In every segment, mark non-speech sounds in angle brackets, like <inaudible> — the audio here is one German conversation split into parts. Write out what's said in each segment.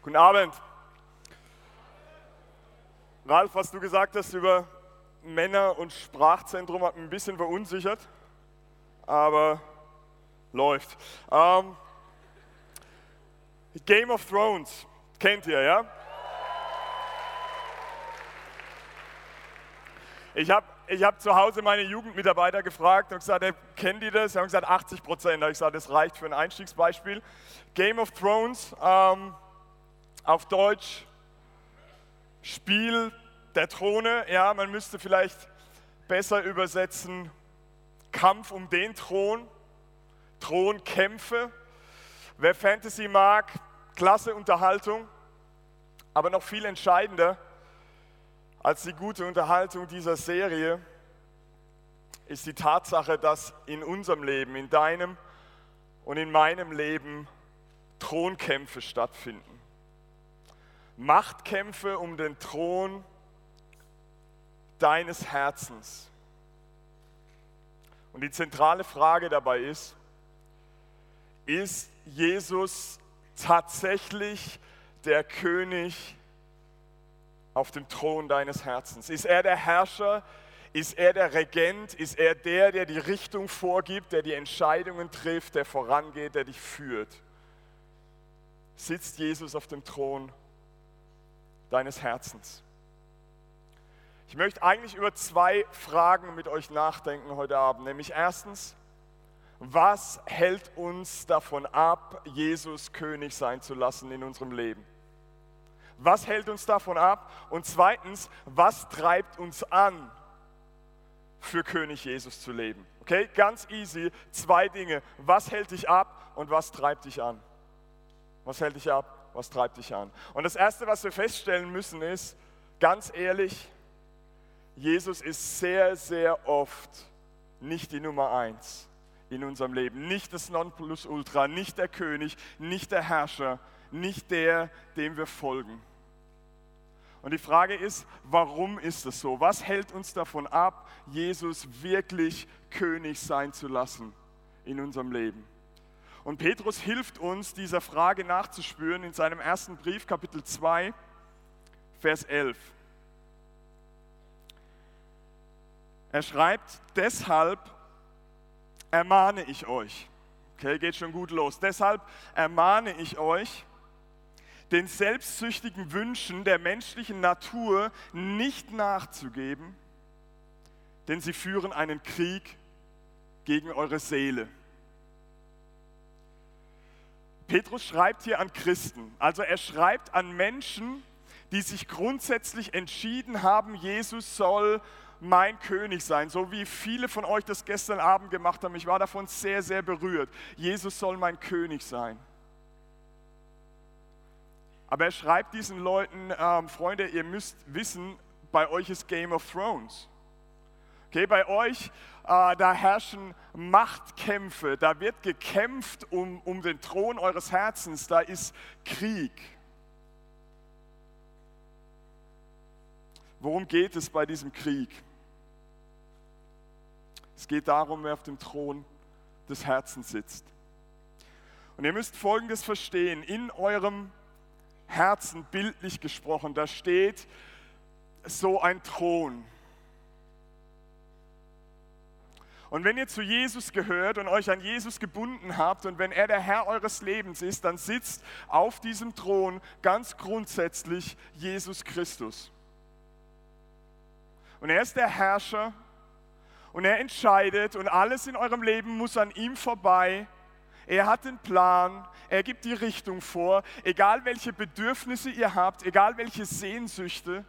Guten Abend. Ralf, was du gesagt hast über Männer und Sprachzentrum hat mich ein bisschen verunsichert, aber läuft. Ähm, Game of Thrones kennt ihr, ja? Ich habe ich hab zu Hause meine Jugendmitarbeiter gefragt und gesagt, kennen die das? Sie haben gesagt 80 Prozent. Da habe ich gesagt, das reicht für ein Einstiegsbeispiel. Game of Thrones, ähm, auf Deutsch Spiel der Throne. Ja, man müsste vielleicht besser übersetzen Kampf um den Thron, Thronkämpfe. Wer Fantasy mag, klasse Unterhaltung, aber noch viel entscheidender als die gute Unterhaltung dieser Serie ist die Tatsache, dass in unserem Leben, in deinem und in meinem Leben Thronkämpfe stattfinden. Machtkämpfe um den Thron deines Herzens. Und die zentrale Frage dabei ist, ist Jesus tatsächlich der König auf dem Thron deines Herzens? Ist er der Herrscher? Ist er der Regent? Ist er der, der die Richtung vorgibt, der die Entscheidungen trifft, der vorangeht, der dich führt? Sitzt Jesus auf dem Thron deines Herzens? Ich möchte eigentlich über zwei Fragen mit euch nachdenken heute Abend. Nämlich erstens, was hält uns davon ab, Jesus König sein zu lassen in unserem Leben? Was hält uns davon ab? Und zweitens, was treibt uns an, für König Jesus zu leben? Okay, ganz easy. Zwei Dinge. Was hält dich ab und was treibt dich an? Was hält dich ab? Was treibt dich an? Und das Erste, was wir feststellen müssen, ist, ganz ehrlich, Jesus ist sehr, sehr oft nicht die Nummer eins in unserem Leben. Nicht das Nonplusultra, nicht der König, nicht der Herrscher, nicht der, dem wir folgen. Und die Frage ist, warum ist es so? Was hält uns davon ab, Jesus wirklich König sein zu lassen in unserem Leben? Und Petrus hilft uns, dieser Frage nachzuspüren in seinem ersten Brief, Kapitel 2, Vers 11. Er schreibt, deshalb ermahne ich euch. Okay, geht schon gut los. Deshalb ermahne ich euch, den selbstsüchtigen Wünschen der menschlichen Natur nicht nachzugeben, denn sie führen einen Krieg gegen eure Seele. Petrus schreibt hier an Christen, also er schreibt an Menschen, die sich grundsätzlich entschieden haben, Jesus soll mein König sein, so wie viele von euch das gestern Abend gemacht haben. Ich war davon sehr, sehr berührt. Jesus soll mein König sein. Aber er schreibt diesen Leuten, ähm, Freunde, ihr müsst wissen, bei euch ist Game of Thrones. Okay, bei euch, äh, da herrschen Machtkämpfe, da wird gekämpft um, um den Thron eures Herzens, da ist Krieg. Worum geht es bei diesem Krieg? Es geht darum, wer auf dem Thron des Herzens sitzt. Und ihr müsst Folgendes verstehen. In eurem Herzen, bildlich gesprochen, da steht so ein Thron. Und wenn ihr zu Jesus gehört und euch an Jesus gebunden habt und wenn er der Herr eures Lebens ist, dann sitzt auf diesem Thron ganz grundsätzlich Jesus Christus. Und er ist der Herrscher und er entscheidet und alles in eurem Leben muss an ihm vorbei. Er hat den Plan, er gibt die Richtung vor, egal welche Bedürfnisse ihr habt, egal welche Sehnsüchte,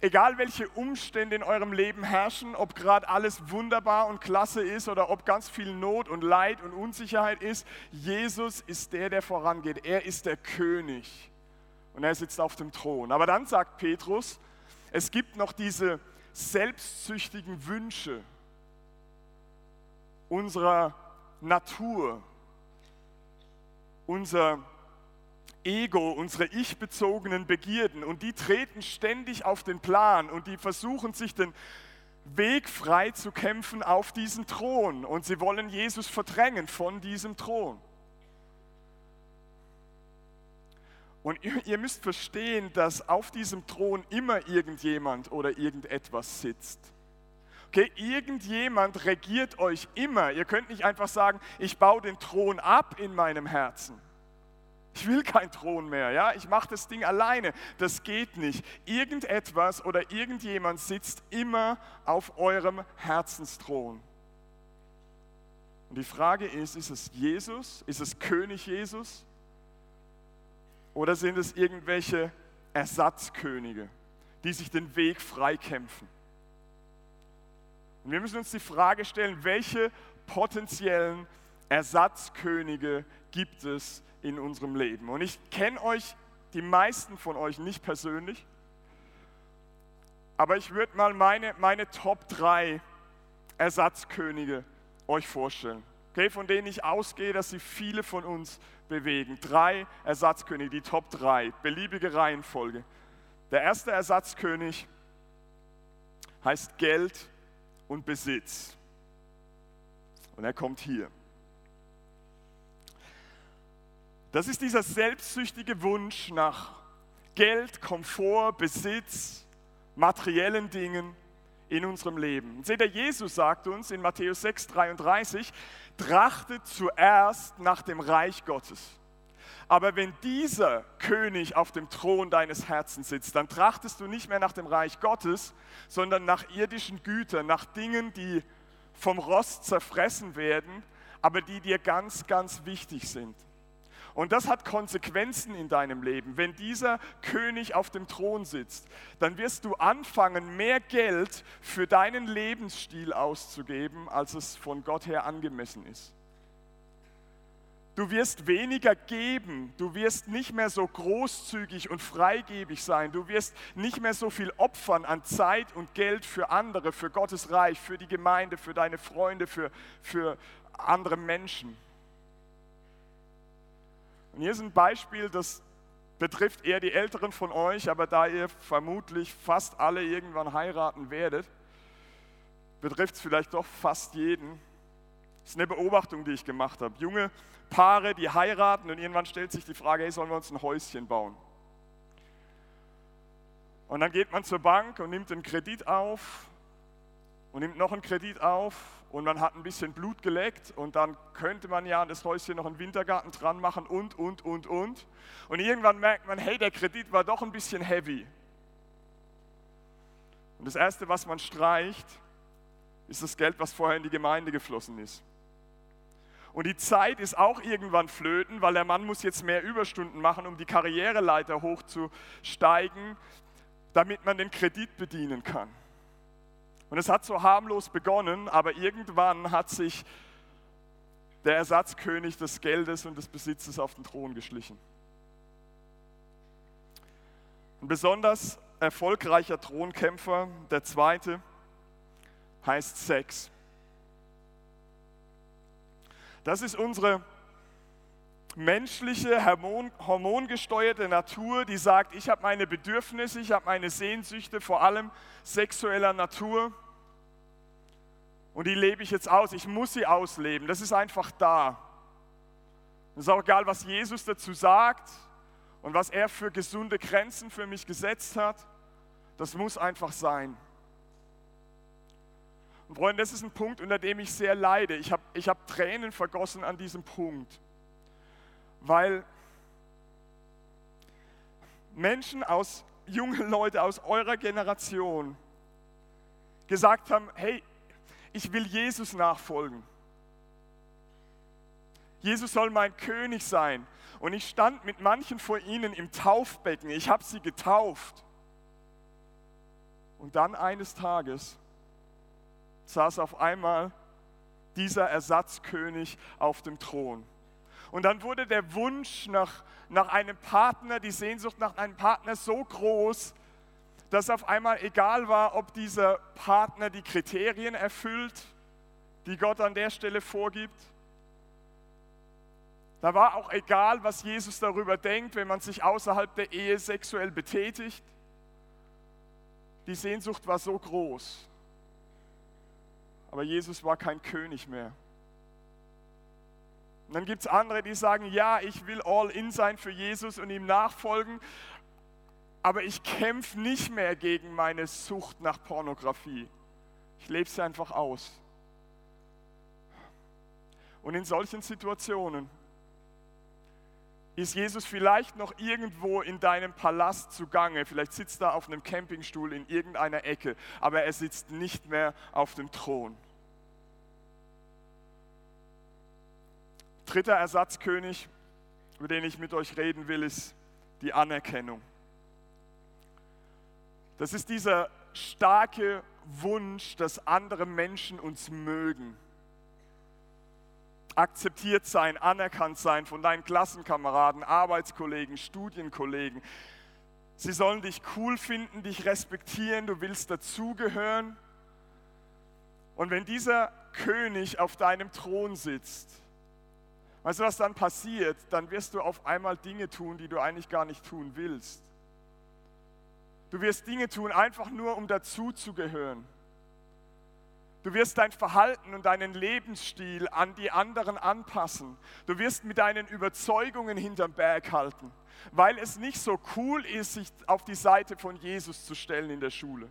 egal welche Umstände in eurem Leben herrschen, ob gerade alles wunderbar und klasse ist oder ob ganz viel Not und Leid und Unsicherheit ist, Jesus ist der, der vorangeht. Er ist der König und er sitzt auf dem Thron. Aber dann sagt Petrus, es gibt noch diese selbstsüchtigen Wünsche unserer Natur, unser Ego, unsere ich-bezogenen Begierden und die treten ständig auf den Plan und die versuchen sich den Weg frei zu kämpfen auf diesen Thron und sie wollen Jesus verdrängen von diesem Thron. Und ihr müsst verstehen, dass auf diesem Thron immer irgendjemand oder irgendetwas sitzt. Okay, irgendjemand regiert euch immer. Ihr könnt nicht einfach sagen, ich baue den Thron ab in meinem Herzen. Ich will keinen Thron mehr, ja? Ich mache das Ding alleine. Das geht nicht. Irgendetwas oder irgendjemand sitzt immer auf eurem Herzensthron. Und die Frage ist, ist es Jesus? Ist es König Jesus? Oder sind es irgendwelche Ersatzkönige, die sich den Weg freikämpfen? Und wir müssen uns die Frage stellen, welche potenziellen Ersatzkönige gibt es in unserem Leben? Und ich kenne euch, die meisten von euch nicht persönlich, aber ich würde mal meine, meine Top 3 Ersatzkönige euch vorstellen. Okay, von denen ich ausgehe, dass sie viele von uns bewegen. Drei Ersatzkönige, die Top 3, beliebige Reihenfolge. Der erste Ersatzkönig heißt Geld und Besitz. Und er kommt hier. Das ist dieser selbstsüchtige Wunsch nach Geld, Komfort, Besitz, materiellen Dingen in unserem Leben. seht ihr, Jesus sagt uns in Matthäus 6, 33, trachtet zuerst nach dem Reich Gottes. Aber wenn dieser König auf dem Thron deines Herzens sitzt, dann trachtest du nicht mehr nach dem Reich Gottes, sondern nach irdischen Gütern, nach Dingen, die vom Rost zerfressen werden, aber die dir ganz, ganz wichtig sind. Und das hat Konsequenzen in deinem Leben. Wenn dieser König auf dem Thron sitzt, dann wirst du anfangen, mehr Geld für deinen Lebensstil auszugeben, als es von Gott her angemessen ist. Du wirst weniger geben, du wirst nicht mehr so großzügig und freigebig sein, du wirst nicht mehr so viel opfern an Zeit und Geld für andere, für Gottes Reich, für die Gemeinde, für deine Freunde, für, für andere Menschen. Und hier ist ein Beispiel, das betrifft eher die Älteren von euch, aber da ihr vermutlich fast alle irgendwann heiraten werdet, betrifft es vielleicht doch fast jeden. Das ist eine Beobachtung, die ich gemacht habe. Junge Paare, die heiraten und irgendwann stellt sich die Frage, hey, sollen wir uns ein Häuschen bauen? Und dann geht man zur Bank und nimmt einen Kredit auf und nimmt noch einen Kredit auf und man hat ein bisschen Blut geleckt und dann könnte man ja an das Häuschen noch einen Wintergarten dran machen und, und, und, und. Und irgendwann merkt man, hey, der Kredit war doch ein bisschen heavy. Und das Erste, was man streicht, ist das Geld, was vorher in die Gemeinde geflossen ist. Und die Zeit ist auch irgendwann flöten, weil der Mann muss jetzt mehr Überstunden machen, um die Karriereleiter hochzusteigen, damit man den Kredit bedienen kann. Und es hat so harmlos begonnen, aber irgendwann hat sich der Ersatzkönig des Geldes und des Besitzes auf den Thron geschlichen. Ein besonders erfolgreicher Thronkämpfer, der zweite, heißt Sex. Das ist unsere menschliche, hormongesteuerte Natur, die sagt, ich habe meine Bedürfnisse, ich habe meine Sehnsüchte, vor allem sexueller Natur. Und die lebe ich jetzt aus. Ich muss sie ausleben. Das ist einfach da. Es ist auch egal, was Jesus dazu sagt und was er für gesunde Grenzen für mich gesetzt hat. Das muss einfach sein. Und Freunde, das ist ein Punkt, unter dem ich sehr leide. Ich habe ich hab Tränen vergossen an diesem Punkt, weil Menschen aus, junge Leute aus eurer Generation gesagt haben, hey, ich will Jesus nachfolgen. Jesus soll mein König sein. Und ich stand mit manchen von ihnen im Taufbecken. Ich habe sie getauft. Und dann eines Tages saß auf einmal dieser Ersatzkönig auf dem Thron. Und dann wurde der Wunsch nach, nach einem Partner, die Sehnsucht nach einem Partner so groß, dass auf einmal egal war, ob dieser Partner die Kriterien erfüllt, die Gott an der Stelle vorgibt. Da war auch egal, was Jesus darüber denkt, wenn man sich außerhalb der Ehe sexuell betätigt. Die Sehnsucht war so groß. Aber Jesus war kein König mehr. Und dann gibt es andere, die sagen, ja, ich will all in sein für Jesus und ihm nachfolgen, aber ich kämpfe nicht mehr gegen meine Sucht nach Pornografie. Ich lebe sie einfach aus. Und in solchen Situationen ist Jesus vielleicht noch irgendwo in deinem Palast zugange. Vielleicht sitzt er auf einem Campingstuhl in irgendeiner Ecke, aber er sitzt nicht mehr auf dem Thron. Dritter Ersatzkönig, über den ich mit euch reden will, ist die Anerkennung. Das ist dieser starke Wunsch, dass andere Menschen uns mögen. Akzeptiert sein, anerkannt sein von deinen Klassenkameraden, Arbeitskollegen, Studienkollegen. Sie sollen dich cool finden, dich respektieren, du willst dazugehören. Und wenn dieser König auf deinem Thron sitzt, weißt du, was dann passiert? Dann wirst du auf einmal Dinge tun, die du eigentlich gar nicht tun willst. Du wirst Dinge tun, einfach nur um dazuzugehören. Du wirst dein Verhalten und deinen Lebensstil an die anderen anpassen. Du wirst mit deinen Überzeugungen hinterm Berg halten, weil es nicht so cool ist, sich auf die Seite von Jesus zu stellen in der Schule.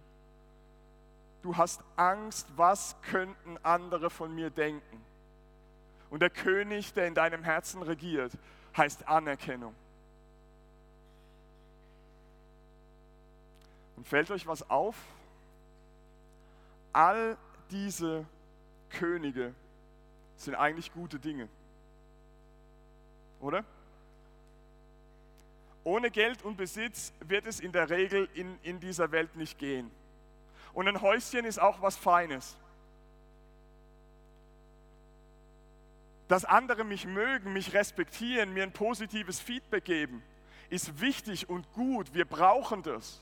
Du hast Angst, was könnten andere von mir denken. Und der König, der in deinem Herzen regiert, heißt Anerkennung. Und fällt euch was auf? All diese Könige sind eigentlich gute Dinge. Oder? Ohne Geld und Besitz wird es in der Regel in, in dieser Welt nicht gehen. Und ein Häuschen ist auch was Feines. Dass andere mich mögen, mich respektieren, mir ein positives Feedback geben, ist wichtig und gut. Wir brauchen das.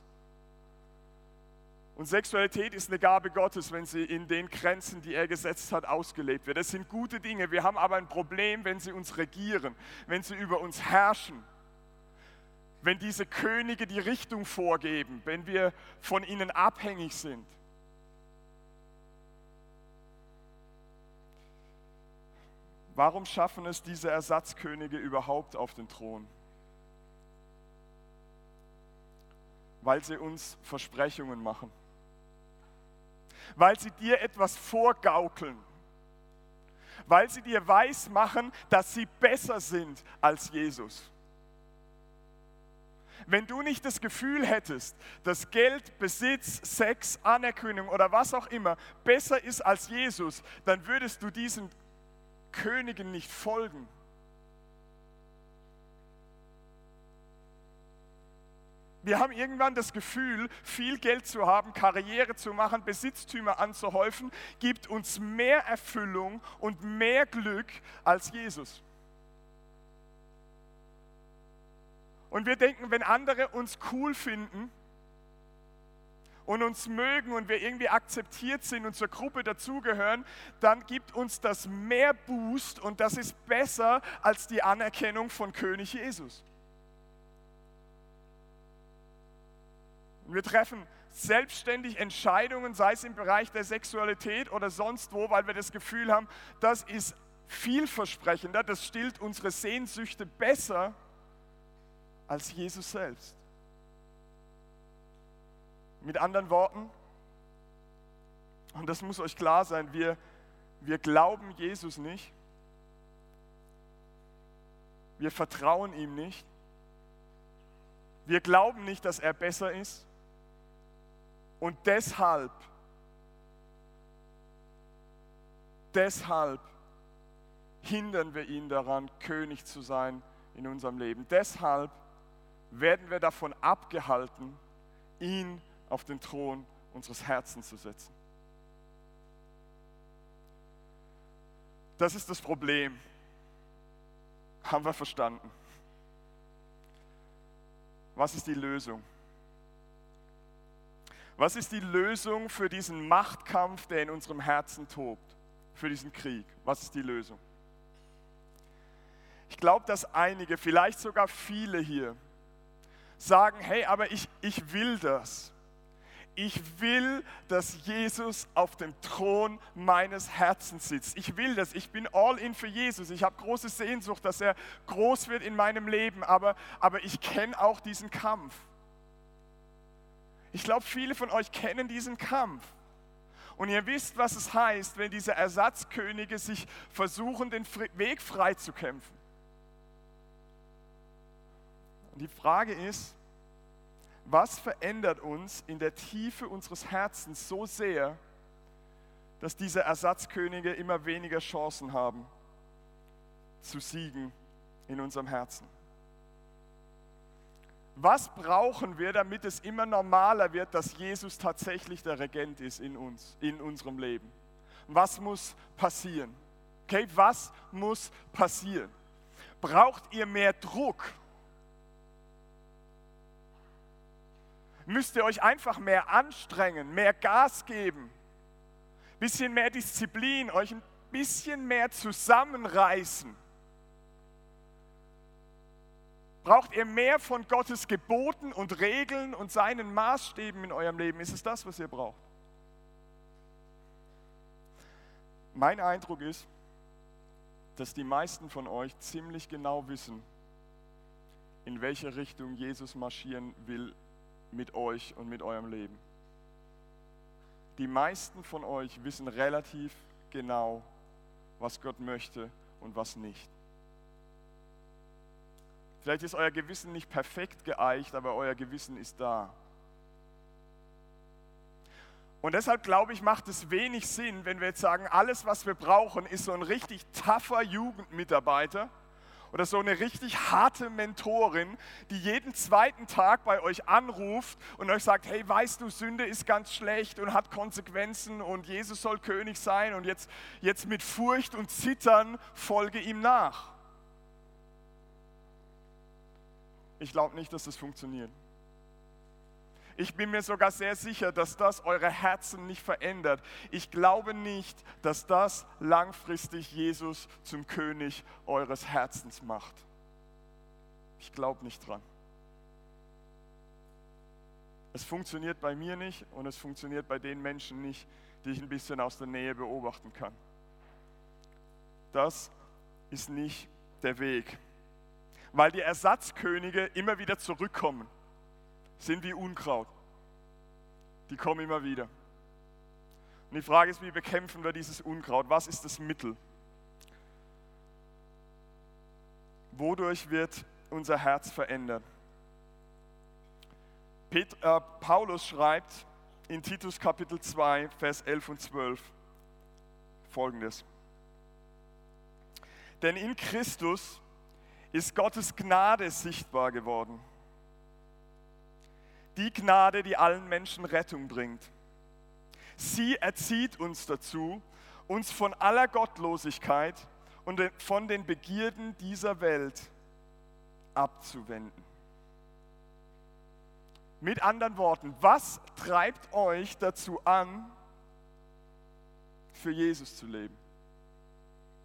Und Sexualität ist eine Gabe Gottes, wenn sie in den Grenzen, die er gesetzt hat, ausgelebt wird. Das sind gute Dinge. Wir haben aber ein Problem, wenn sie uns regieren, wenn sie über uns herrschen, wenn diese Könige die Richtung vorgeben, wenn wir von ihnen abhängig sind. Warum schaffen es diese Ersatzkönige überhaupt auf den Thron? Weil sie uns Versprechungen machen weil sie dir etwas vorgaukeln, weil sie dir weismachen, dass sie besser sind als Jesus. Wenn du nicht das Gefühl hättest, dass Geld, Besitz, Sex, Anerkennung oder was auch immer besser ist als Jesus, dann würdest du diesen Königen nicht folgen. Wir haben irgendwann das Gefühl, viel Geld zu haben, Karriere zu machen, Besitztümer anzuhäufen, gibt uns mehr Erfüllung und mehr Glück als Jesus. Und wir denken, wenn andere uns cool finden und uns mögen und wir irgendwie akzeptiert sind und zur Gruppe dazugehören, dann gibt uns das mehr Boost und das ist besser als die Anerkennung von König Jesus. Wir treffen selbstständig Entscheidungen, sei es im Bereich der Sexualität oder sonst wo, weil wir das Gefühl haben, das ist vielversprechender, das stillt unsere Sehnsüchte besser als Jesus selbst. Mit anderen Worten, und das muss euch klar sein, wir, wir glauben Jesus nicht, wir vertrauen ihm nicht, wir glauben nicht, dass er besser ist. Und deshalb, deshalb hindern wir ihn daran, König zu sein in unserem Leben. Deshalb werden wir davon abgehalten, ihn auf den Thron unseres Herzens zu setzen. Das ist das Problem. Haben wir verstanden. Was ist die Lösung? Was ist die Lösung für diesen Machtkampf, der in unserem Herzen tobt? Für diesen Krieg? Was ist die Lösung? Ich glaube, dass einige, vielleicht sogar viele hier, sagen, hey, aber ich, ich will das. Ich will, dass Jesus auf dem Thron meines Herzens sitzt. Ich will das. Ich bin all in für Jesus. Ich habe große Sehnsucht, dass er groß wird in meinem Leben. Aber, aber ich kenne auch diesen Kampf. Ich glaube, viele von euch kennen diesen Kampf. Und ihr wisst, was es heißt, wenn diese Ersatzkönige sich versuchen, den Weg frei zu kämpfen. Und die Frage ist, was verändert uns in der Tiefe unseres Herzens so sehr, dass diese Ersatzkönige immer weniger Chancen haben zu siegen in unserem Herzen? Was brauchen wir, damit es immer normaler wird, dass Jesus tatsächlich der Regent ist in uns, in unserem Leben? Was muss passieren? Okay, was muss passieren? Braucht ihr mehr Druck? Müsst ihr euch einfach mehr anstrengen, mehr Gas geben, bisschen mehr Disziplin, euch ein bisschen mehr zusammenreißen. Braucht ihr mehr von Gottes Geboten und Regeln und seinen Maßstäben in eurem Leben? Ist es das, was ihr braucht? Mein Eindruck ist, dass die meisten von euch ziemlich genau wissen, in welche Richtung Jesus marschieren will mit euch und mit eurem Leben. Die meisten von euch wissen relativ genau, was Gott möchte und was nicht. Vielleicht ist euer Gewissen nicht perfekt geeicht, aber euer Gewissen ist da. Und deshalb glaube ich, macht es wenig Sinn, wenn wir jetzt sagen, alles, was wir brauchen, ist so ein richtig tougher Jugendmitarbeiter, oder so eine richtig harte Mentorin, die jeden zweiten Tag bei euch anruft und euch sagt, hey, weißt du, Sünde ist ganz schlecht und hat Konsequenzen und Jesus soll König sein und jetzt, jetzt mit Furcht und Zittern folge ihm nach. Ich glaube nicht, dass das funktioniert. Ich bin mir sogar sehr sicher, dass das eure Herzen nicht verändert. Ich glaube nicht, dass das langfristig Jesus zum König eures Herzens macht. Ich glaube nicht dran. Es funktioniert bei mir nicht und es funktioniert bei den Menschen nicht, die ich ein bisschen aus der Nähe beobachten kann. Das ist nicht der Weg. Weil die Ersatzkönige immer wieder zurückkommen sind wie Unkraut. Die kommen immer wieder. Und die Frage ist, wie bekämpfen wir dieses Unkraut? Was ist das Mittel? Wodurch wird unser Herz verändert? Pet, äh, Paulus schreibt in Titus Kapitel 2, Vers 11 und 12 folgendes. Denn in Christus ist Gottes Gnade sichtbar geworden die Gnade, die allen Menschen Rettung bringt. Sie erzieht uns dazu, uns von aller Gottlosigkeit und von den Begierden dieser Welt abzuwenden. Mit anderen Worten, was treibt euch dazu an, für Jesus zu leben?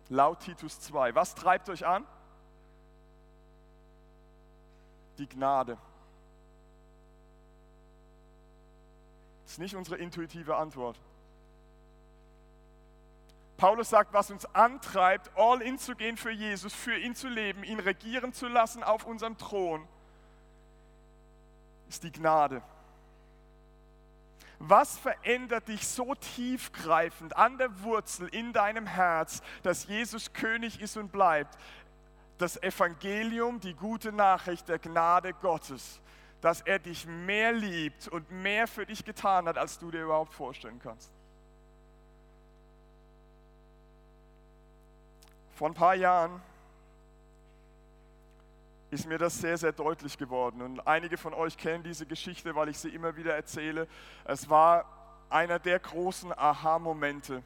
Laut Titus 2. Was treibt euch an? Die Gnade. Ist nicht unsere intuitive Antwort. Paulus sagt, was uns antreibt, all in zu gehen für Jesus, für ihn zu leben, ihn regieren zu lassen auf unserem Thron, ist die Gnade. Was verändert dich so tiefgreifend an der Wurzel in deinem Herz, dass Jesus König ist und bleibt? Das Evangelium, die gute Nachricht der Gnade Gottes dass er dich mehr liebt und mehr für dich getan hat, als du dir überhaupt vorstellen kannst. Vor ein paar Jahren ist mir das sehr, sehr deutlich geworden. Und einige von euch kennen diese Geschichte, weil ich sie immer wieder erzähle. Es war einer der großen Aha-Momente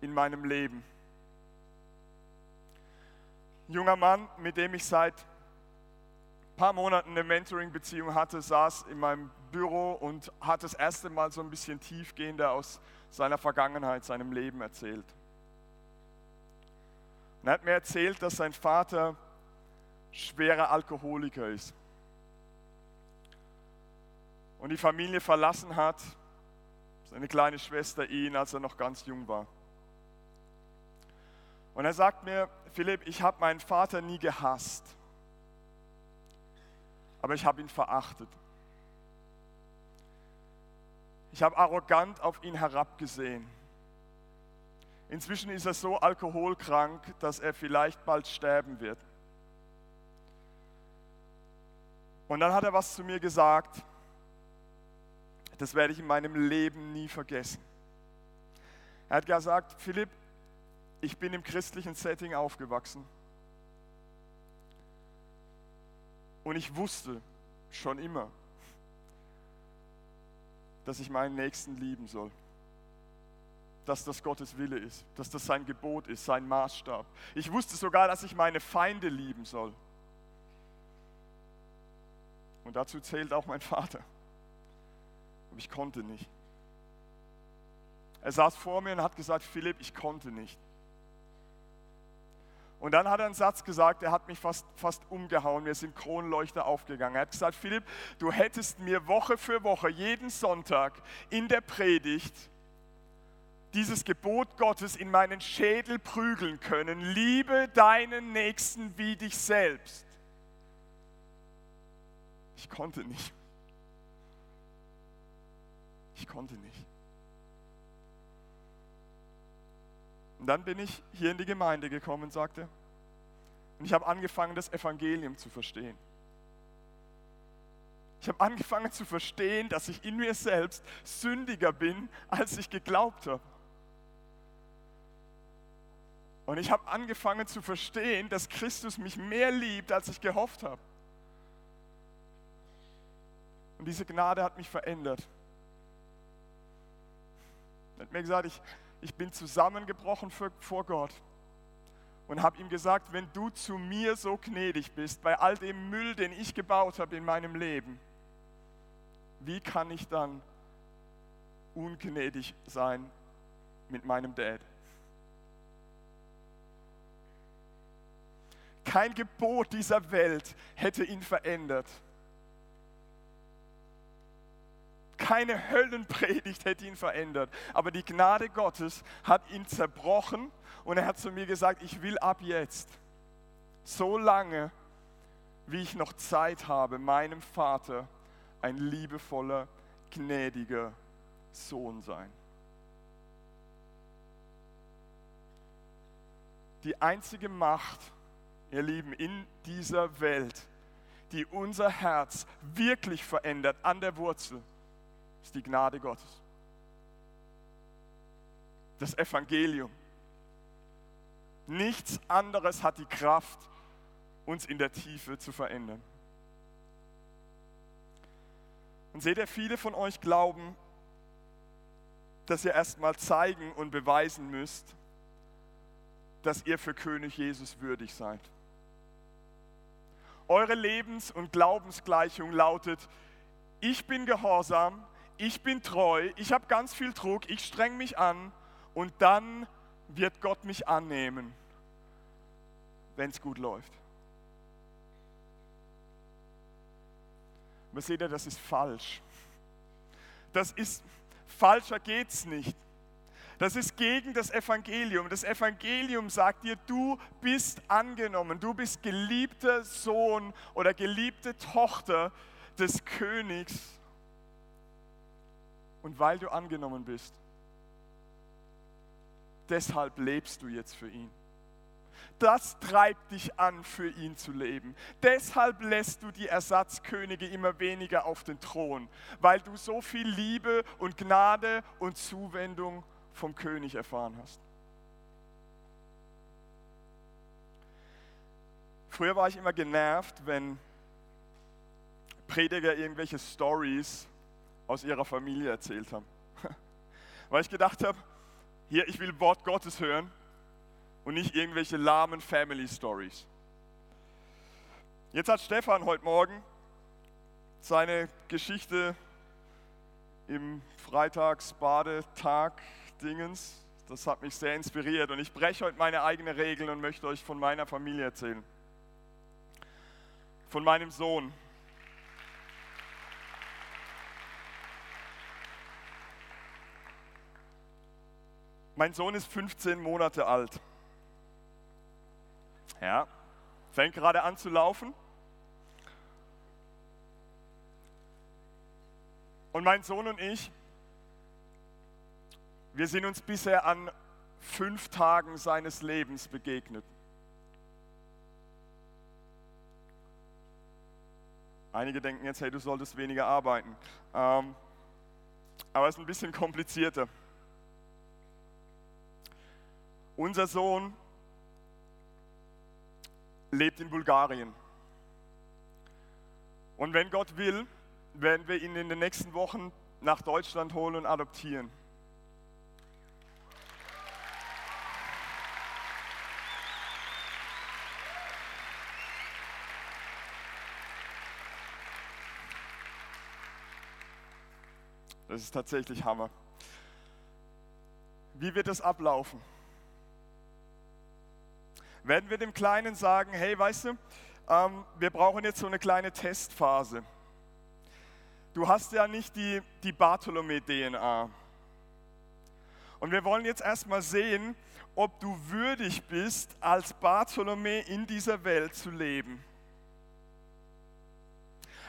in meinem Leben. Ein junger Mann, mit dem ich seit paar Monaten eine Mentoring-Beziehung hatte, saß in meinem Büro und hat das erste Mal so ein bisschen tiefgehender aus seiner Vergangenheit, seinem Leben erzählt. Und er hat mir erzählt, dass sein Vater schwerer Alkoholiker ist. und die Familie verlassen hat, seine kleine Schwester ihn, als er noch ganz jung war. Und er sagt mir, Philipp, ich habe meinen Vater nie gehasst, aber ich habe ihn verachtet. Ich habe arrogant auf ihn herabgesehen. Inzwischen ist er so alkoholkrank, dass er vielleicht bald sterben wird. Und dann hat er was zu mir gesagt, das werde ich in meinem Leben nie vergessen. Er hat gesagt, Philipp, ich bin im christlichen Setting aufgewachsen. Und ich wusste schon immer, dass ich meinen Nächsten lieben soll. Dass das Gottes Wille ist, dass das sein Gebot ist, sein Maßstab. Ich wusste sogar, dass ich meine Feinde lieben soll. Und dazu zählt auch mein Vater. Aber ich konnte nicht. Er saß vor mir und hat gesagt, Philipp, ich konnte nicht. Und dann hat er einen Satz gesagt, der hat mich fast, fast umgehauen. Mir sind Kronleuchter aufgegangen. Er hat gesagt, Philipp, du hättest mir Woche für Woche, jeden Sonntag in der Predigt dieses Gebot Gottes in meinen Schädel prügeln können. Liebe deinen Nächsten wie dich selbst. Ich konnte nicht. Ich konnte nicht. Und dann bin ich hier in die Gemeinde gekommen, sagte, und ich habe angefangen, das Evangelium zu verstehen. Ich habe angefangen zu verstehen, dass ich in mir selbst sündiger bin, als ich geglaubt habe. Und ich habe angefangen zu verstehen, dass Christus mich mehr liebt, als ich gehofft habe. Und diese Gnade hat mich verändert. Er hat mir gesagt, ich, ich bin zusammengebrochen für, vor Gott und habe ihm gesagt, wenn du zu mir so gnädig bist, bei all dem Müll, den ich gebaut habe in meinem Leben, wie kann ich dann ungnädig sein mit meinem Dad? Kein Gebot dieser Welt hätte ihn verändert. Keine Höllenpredigt hätte ihn verändert. Aber die Gnade Gottes hat ihn zerbrochen und er hat zu mir gesagt, ich will ab jetzt, so lange, wie ich noch Zeit habe, meinem Vater ein liebevoller, gnädiger Sohn sein. Die einzige Macht, ihr Lieben, in dieser Welt, die unser Herz wirklich verändert an der Wurzel, ist die Gnade Gottes. Das Evangelium. Nichts anderes hat die Kraft, uns in der Tiefe zu verändern. Und seht ihr, viele von euch glauben, dass ihr erstmal zeigen und beweisen müsst, dass ihr für König Jesus würdig seid. Eure Lebens- und Glaubensgleichung lautet, ich bin gehorsam, ich bin treu, ich habe ganz viel Druck, ich streng mich an und dann wird Gott mich annehmen, wenn es gut läuft. Aber seht ihr, das ist falsch. Das ist, falscher geht's nicht. Das ist gegen das Evangelium. Das Evangelium sagt dir, du bist angenommen, du bist geliebter Sohn oder geliebte Tochter des Königs und weil du angenommen bist, deshalb lebst du jetzt für ihn. Das treibt dich an, für ihn zu leben. Deshalb lässt du die Ersatzkönige immer weniger auf den Thron, weil du so viel Liebe und Gnade und Zuwendung vom König erfahren hast. Früher war ich immer genervt, wenn Prediger irgendwelche Stories aus ihrer Familie erzählt haben. <laughs> Weil ich gedacht habe, hier, ich will Wort Gottes hören und nicht irgendwelche lahmen Family Stories. Jetzt hat Stefan heute Morgen seine Geschichte im Freitagsbadetag Dingens. Das hat mich sehr inspiriert und ich breche heute meine eigenen Regeln und möchte euch von meiner Familie erzählen. Von meinem Sohn, Mein Sohn ist 15 Monate alt. Ja, fängt gerade an zu laufen. Und mein Sohn und ich, wir sind uns bisher an fünf Tagen seines Lebens begegnet. Einige denken jetzt, hey, du solltest weniger arbeiten. Ähm, aber es ist ein bisschen komplizierter. Unser Sohn lebt in Bulgarien. Und wenn Gott will, werden wir ihn in den nächsten Wochen nach Deutschland holen und adoptieren. Das ist tatsächlich Hammer. Wie wird das ablaufen? Werden wir dem Kleinen sagen, hey, weißt du, ähm, wir brauchen jetzt so eine kleine Testphase. Du hast ja nicht die, die Bartholomew-DNA. Und wir wollen jetzt erstmal sehen, ob du würdig bist, als Bartholomew in dieser Welt zu leben.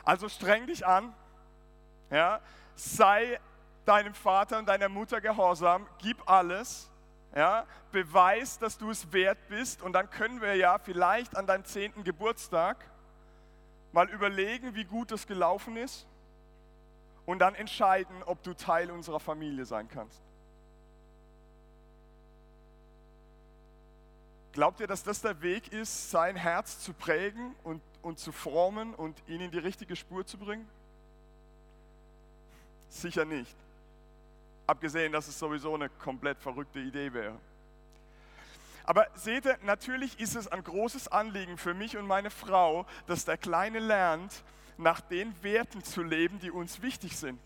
Also streng dich an, ja, sei deinem Vater und deiner Mutter gehorsam, gib alles, ja, beweis, dass du es wert bist und dann können wir ja vielleicht an deinem zehnten Geburtstag mal überlegen, wie gut es gelaufen ist und dann entscheiden, ob du Teil unserer Familie sein kannst. Glaubt ihr, dass das der Weg ist, sein Herz zu prägen und, und zu formen und ihn in die richtige Spur zu bringen? Sicher nicht. Abgesehen, dass es sowieso eine komplett verrückte Idee wäre. Aber seht ihr, natürlich ist es ein großes Anliegen für mich und meine Frau, dass der Kleine lernt, nach den Werten zu leben, die uns wichtig sind.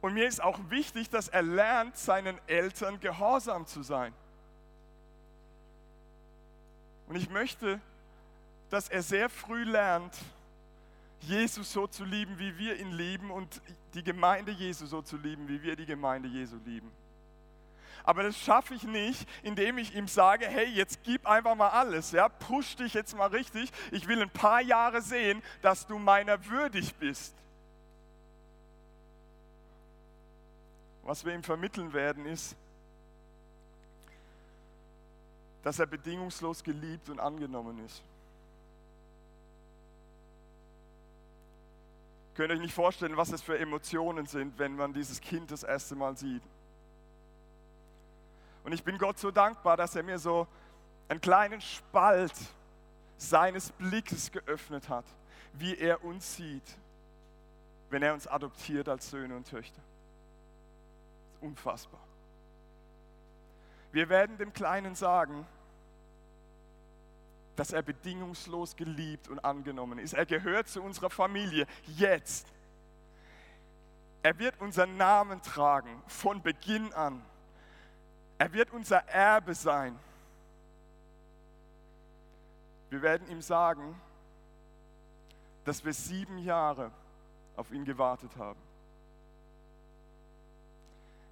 Und mir ist auch wichtig, dass er lernt, seinen Eltern gehorsam zu sein. Und ich möchte, dass er sehr früh lernt, Jesus so zu lieben, wie wir ihn lieben und die Gemeinde Jesu so zu lieben, wie wir die Gemeinde Jesu lieben. Aber das schaffe ich nicht, indem ich ihm sage, hey, jetzt gib einfach mal alles, ja, push dich jetzt mal richtig. Ich will ein paar Jahre sehen, dass du meiner würdig bist. Was wir ihm vermitteln werden, ist, dass er bedingungslos geliebt und angenommen ist. Könnt ihr euch nicht vorstellen, was es für Emotionen sind, wenn man dieses Kind das erste Mal sieht. Und ich bin Gott so dankbar, dass er mir so einen kleinen Spalt seines Blickes geöffnet hat, wie er uns sieht, wenn er uns adoptiert als Söhne und Töchter. Unfassbar. Wir werden dem Kleinen sagen, dass er bedingungslos geliebt und angenommen ist. Er gehört zu unserer Familie jetzt. Er wird unseren Namen tragen von Beginn an. Er wird unser Erbe sein. Wir werden ihm sagen, dass wir sieben Jahre auf ihn gewartet haben.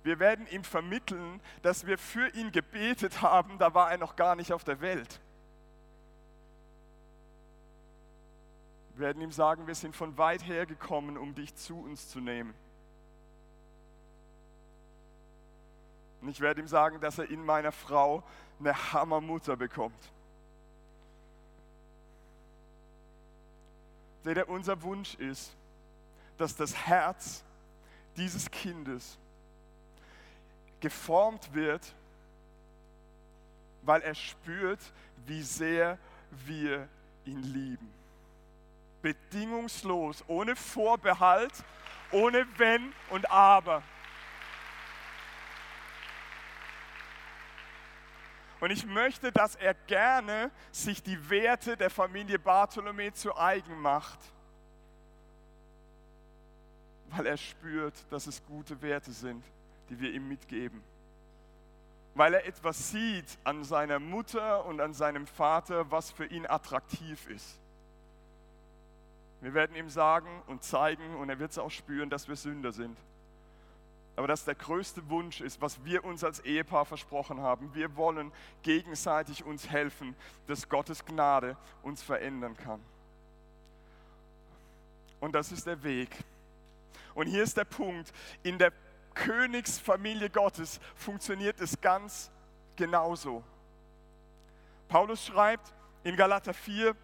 Wir werden ihm vermitteln, dass wir für ihn gebetet haben, da war er noch gar nicht auf der Welt. Werden ihm sagen, wir sind von weit her gekommen, um dich zu uns zu nehmen. Und ich werde ihm sagen, dass er in meiner Frau eine Hammermutter bekommt. Seht ihr, unser Wunsch ist, dass das Herz dieses Kindes geformt wird, weil er spürt, wie sehr wir ihn lieben bedingungslos, ohne Vorbehalt, ohne Wenn und Aber. Und ich möchte, dass er gerne sich die Werte der Familie Bartholomew zu eigen macht, weil er spürt, dass es gute Werte sind, die wir ihm mitgeben. Weil er etwas sieht an seiner Mutter und an seinem Vater, was für ihn attraktiv ist. Wir werden ihm sagen und zeigen, und er wird es auch spüren, dass wir Sünder sind. aber dass der größte Wunsch ist, was wir uns als Ehepaar versprochen haben. Wir wollen gegenseitig uns helfen, dass Gottes Gnade uns verändern kann. Und das ist der Weg. Und hier ist der Punkt. In der Königsfamilie Gottes funktioniert es ganz genauso. Paulus schreibt in Galater 4,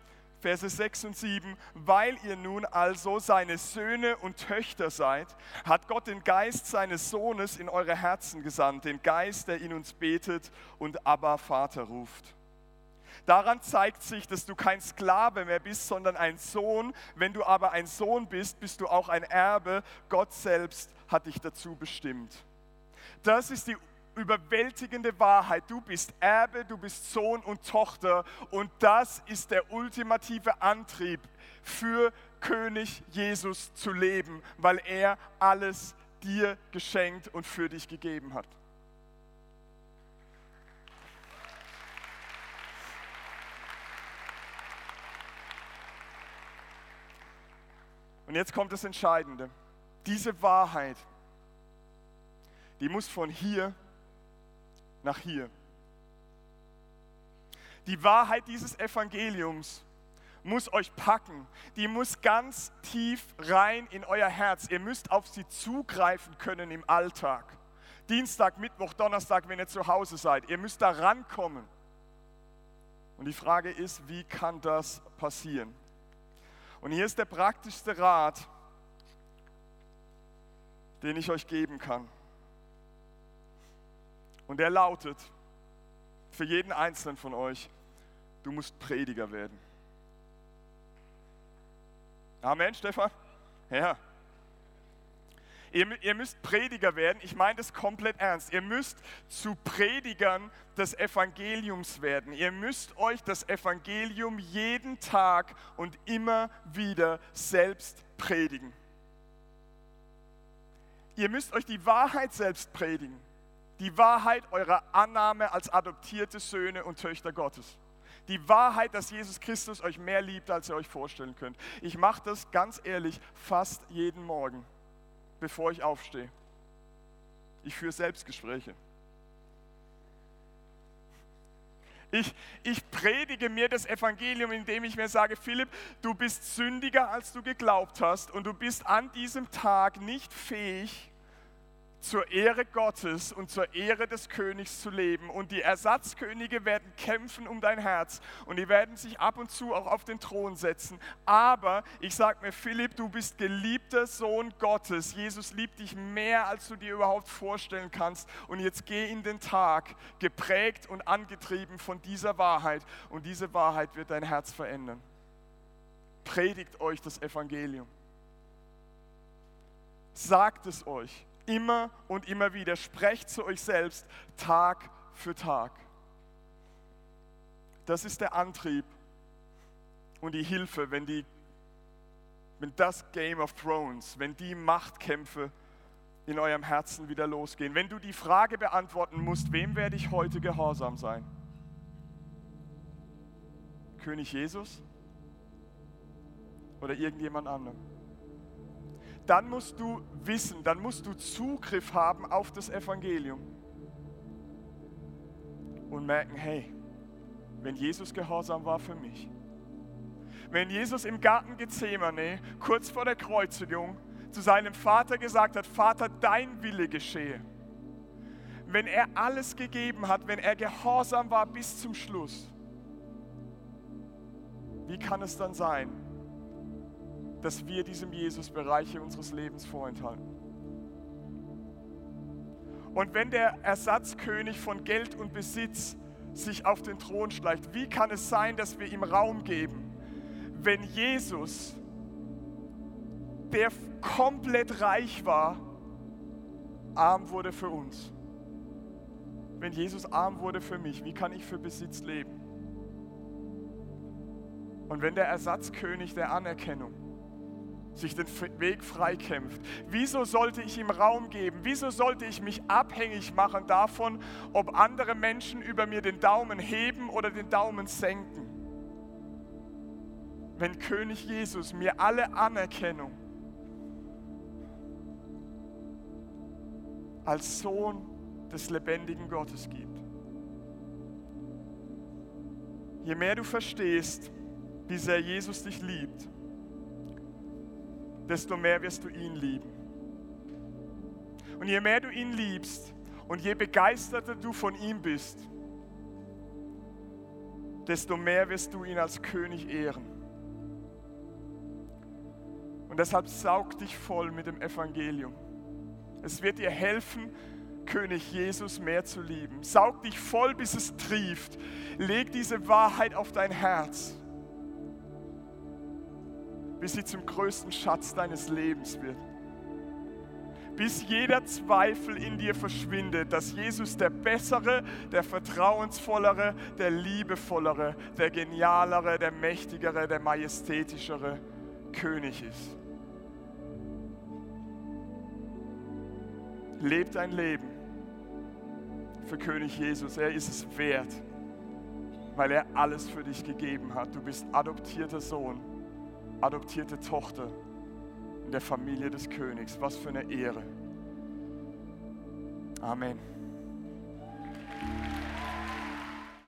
Verse 6 und 7, weil ihr nun also seine Söhne und Töchter seid, hat Gott den Geist seines Sohnes in eure Herzen gesandt, den Geist, der in uns betet und Abba Vater ruft. Daran zeigt sich, dass du kein Sklave mehr bist, sondern ein Sohn. Wenn du aber ein Sohn bist, bist du auch ein Erbe. Gott selbst hat dich dazu bestimmt. Das ist die überwältigende Wahrheit. Du bist Erbe, du bist Sohn und Tochter und das ist der ultimative Antrieb für König Jesus zu leben, weil er alles dir geschenkt und für dich gegeben hat. Und jetzt kommt das Entscheidende. Diese Wahrheit, die muss von hier nach hier. Die Wahrheit dieses Evangeliums muss euch packen. Die muss ganz tief rein in euer Herz. Ihr müsst auf sie zugreifen können im Alltag. Dienstag, Mittwoch, Donnerstag, wenn ihr zu Hause seid. Ihr müsst da rankommen. Und die Frage ist, wie kann das passieren? Und hier ist der praktischste Rat, den ich euch geben kann. Und der lautet für jeden Einzelnen von euch, du musst Prediger werden. Amen, Stefan? Ja. Ihr, ihr müsst Prediger werden. Ich meine das komplett ernst. Ihr müsst zu Predigern des Evangeliums werden. Ihr müsst euch das Evangelium jeden Tag und immer wieder selbst predigen. Ihr müsst euch die Wahrheit selbst predigen die Wahrheit eurer Annahme als adoptierte Söhne und Töchter Gottes. Die Wahrheit, dass Jesus Christus euch mehr liebt, als ihr euch vorstellen könnt. Ich mache das ganz ehrlich fast jeden Morgen, bevor ich aufstehe. Ich führe Selbstgespräche. Ich, ich predige mir das Evangelium, indem ich mir sage, Philipp, du bist sündiger, als du geglaubt hast und du bist an diesem Tag nicht fähig, zur Ehre Gottes und zur Ehre des Königs zu leben. Und die Ersatzkönige werden kämpfen um dein Herz und die werden sich ab und zu auch auf den Thron setzen. Aber ich sage mir, Philipp, du bist geliebter Sohn Gottes. Jesus liebt dich mehr, als du dir überhaupt vorstellen kannst. Und jetzt geh in den Tag, geprägt und angetrieben von dieser Wahrheit. Und diese Wahrheit wird dein Herz verändern. Predigt euch das Evangelium. Sagt es euch immer und immer wieder. Sprecht zu euch selbst Tag für Tag. Das ist der Antrieb und die Hilfe, wenn, die, wenn das Game of Thrones, wenn die Machtkämpfe in eurem Herzen wieder losgehen. Wenn du die Frage beantworten musst, wem werde ich heute gehorsam sein? König Jesus oder irgendjemand anderem? Dann musst du wissen, dann musst du Zugriff haben auf das Evangelium und merken, hey, wenn Jesus gehorsam war für mich, wenn Jesus im Garten Gethsemane kurz vor der Kreuzigung zu seinem Vater gesagt hat, Vater, dein Wille geschehe, wenn er alles gegeben hat, wenn er gehorsam war bis zum Schluss, wie kann es dann sein, dass wir diesem Jesus Bereiche unseres Lebens vorenthalten. Und wenn der Ersatzkönig von Geld und Besitz sich auf den Thron schleicht, wie kann es sein, dass wir ihm Raum geben, wenn Jesus, der komplett reich war, arm wurde für uns? Wenn Jesus arm wurde für mich, wie kann ich für Besitz leben? Und wenn der Ersatzkönig der Anerkennung sich den Weg freikämpft. Wieso sollte ich ihm Raum geben? Wieso sollte ich mich abhängig machen davon, ob andere Menschen über mir den Daumen heben oder den Daumen senken? Wenn König Jesus mir alle Anerkennung als Sohn des lebendigen Gottes gibt. Je mehr du verstehst, wie sehr Jesus dich liebt, desto mehr wirst du ihn lieben. Und je mehr du ihn liebst und je begeisterter du von ihm bist, desto mehr wirst du ihn als König ehren. Und deshalb saug dich voll mit dem Evangelium. Es wird dir helfen, König Jesus mehr zu lieben. Saug dich voll, bis es trieft. Leg diese Wahrheit auf dein Herz, bis sie zum größten Schatz deines Lebens wird. Bis jeder Zweifel in dir verschwindet, dass Jesus der bessere, der vertrauensvollere, der liebevollere, der genialere, der mächtigere, der majestätischere König ist. Lebt ein Leben für König Jesus. Er ist es wert, weil er alles für dich gegeben hat. Du bist adoptierter Sohn, adoptierte Tochter in der Familie des Königs. Was für eine Ehre. Amen.